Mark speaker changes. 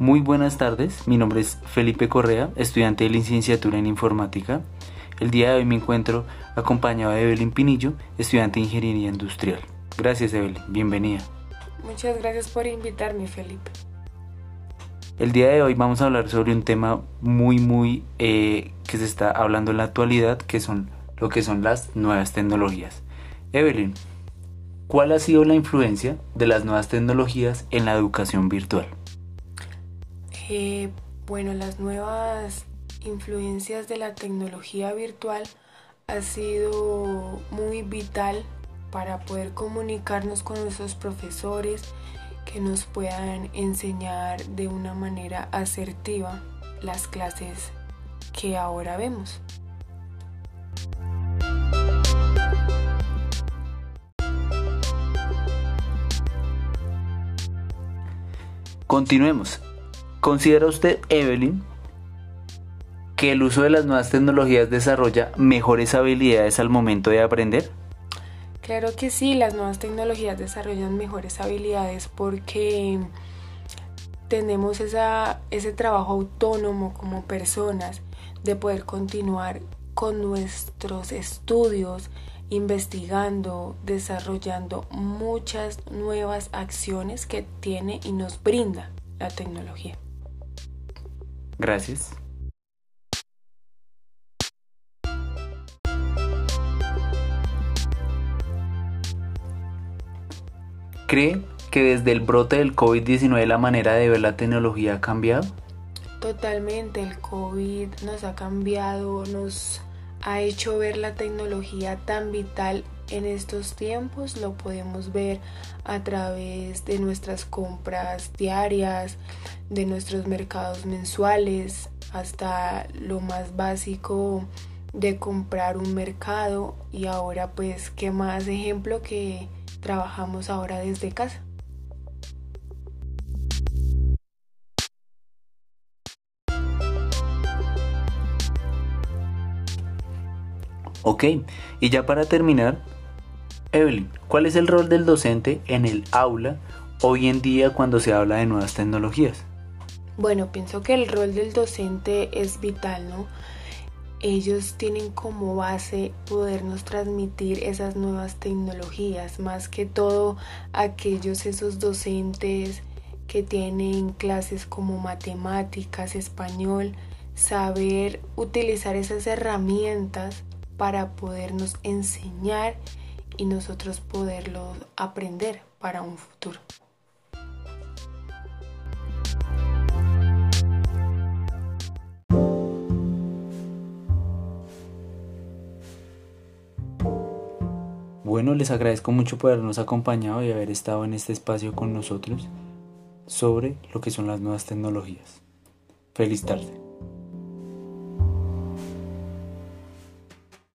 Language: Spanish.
Speaker 1: Muy buenas tardes, mi nombre es Felipe Correa, estudiante de licenciatura en informática. El día de hoy me encuentro acompañado de Evelyn Pinillo, estudiante de ingeniería industrial. Gracias Evelyn, bienvenida.
Speaker 2: Muchas gracias por invitarme Felipe.
Speaker 1: El día de hoy vamos a hablar sobre un tema muy muy eh, que se está hablando en la actualidad, que son lo que son las nuevas tecnologías. Evelyn, ¿cuál ha sido la influencia de las nuevas tecnologías en la educación virtual?
Speaker 2: Eh, bueno, las nuevas influencias de la tecnología virtual ha sido muy vital para poder comunicarnos con nuestros profesores que nos puedan enseñar de una manera asertiva las clases que ahora vemos.
Speaker 1: Continuemos. ¿Considera usted, Evelyn, que el uso de las nuevas tecnologías desarrolla mejores habilidades al momento de aprender?
Speaker 2: Claro que sí, las nuevas tecnologías desarrollan mejores habilidades porque tenemos ese trabajo autónomo como personas de poder continuar con nuestros estudios, investigando, desarrollando muchas nuevas acciones que tiene y nos brinda la tecnología.
Speaker 1: Gracias. ¿Cree que desde el brote del COVID-19 la manera de ver la tecnología ha cambiado?
Speaker 2: Totalmente, el COVID nos ha cambiado, nos ha hecho ver la tecnología tan vital en estos tiempos. Lo podemos ver a través de nuestras compras diarias, de nuestros mercados mensuales, hasta lo más básico de comprar un mercado y ahora pues qué más ejemplo que trabajamos ahora desde casa.
Speaker 1: Ok, y ya para terminar, Evelyn, ¿cuál es el rol del docente en el aula hoy en día cuando se habla de nuevas tecnologías?
Speaker 2: Bueno, pienso que el rol del docente es vital, ¿no? Ellos tienen como base podernos transmitir esas nuevas tecnologías, más que todo aquellos, esos docentes que tienen clases como matemáticas, español, saber utilizar esas herramientas para podernos enseñar y nosotros poderlo aprender para un futuro.
Speaker 1: Bueno, les agradezco mucho por habernos acompañado y haber estado en este espacio con nosotros sobre lo que son las nuevas tecnologías. Feliz tarde.